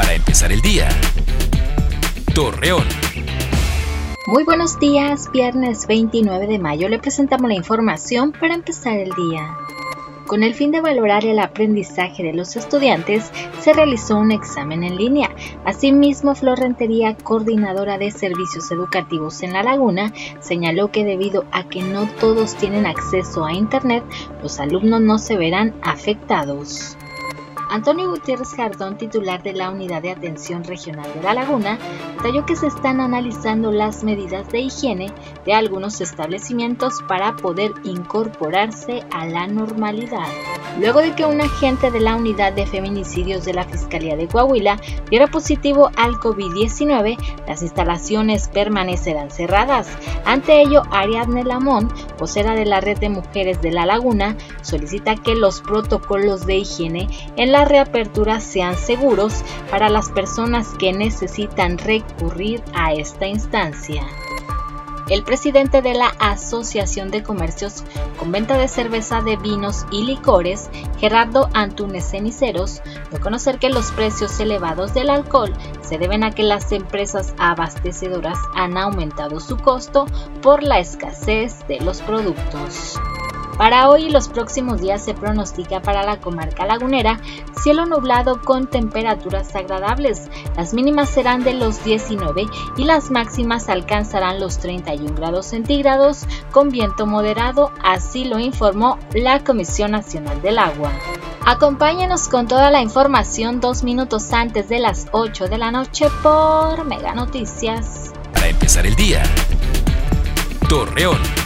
para empezar el día. Torreón. Muy buenos días, viernes 29 de mayo le presentamos la información para empezar el día. Con el fin de valorar el aprendizaje de los estudiantes, se realizó un examen en línea. Asimismo, Flor Rentería, coordinadora de servicios educativos en La Laguna, señaló que debido a que no todos tienen acceso a Internet, los alumnos no se verán afectados. Antonio Gutiérrez Jardón, titular de la Unidad de Atención Regional de La Laguna, detalló que se están analizando las medidas de higiene de algunos establecimientos para poder incorporarse a la normalidad. Luego de que un agente de la Unidad de Feminicidios de la Fiscalía de Coahuila diera positivo al COVID-19, las instalaciones permanecerán cerradas. Ante ello, Ariadne Lamón, vocera de la Red de Mujeres de La Laguna, solicita que los protocolos de higiene en la reapertura sean seguros para las personas que necesitan recurrir a esta instancia. El presidente de la Asociación de Comercios con Venta de Cerveza de Vinos y Licores, Gerardo Antunes Ceniceros, dio conocer que los precios elevados del alcohol se deben a que las empresas abastecedoras han aumentado su costo por la escasez de los productos. Para hoy y los próximos días se pronostica para la comarca lagunera cielo nublado con temperaturas agradables. Las mínimas serán de los 19 y las máximas alcanzarán los 31 grados centígrados con viento moderado, así lo informó la Comisión Nacional del Agua. Acompáñenos con toda la información dos minutos antes de las 8 de la noche por Mega Noticias. Para empezar el día, Torreón.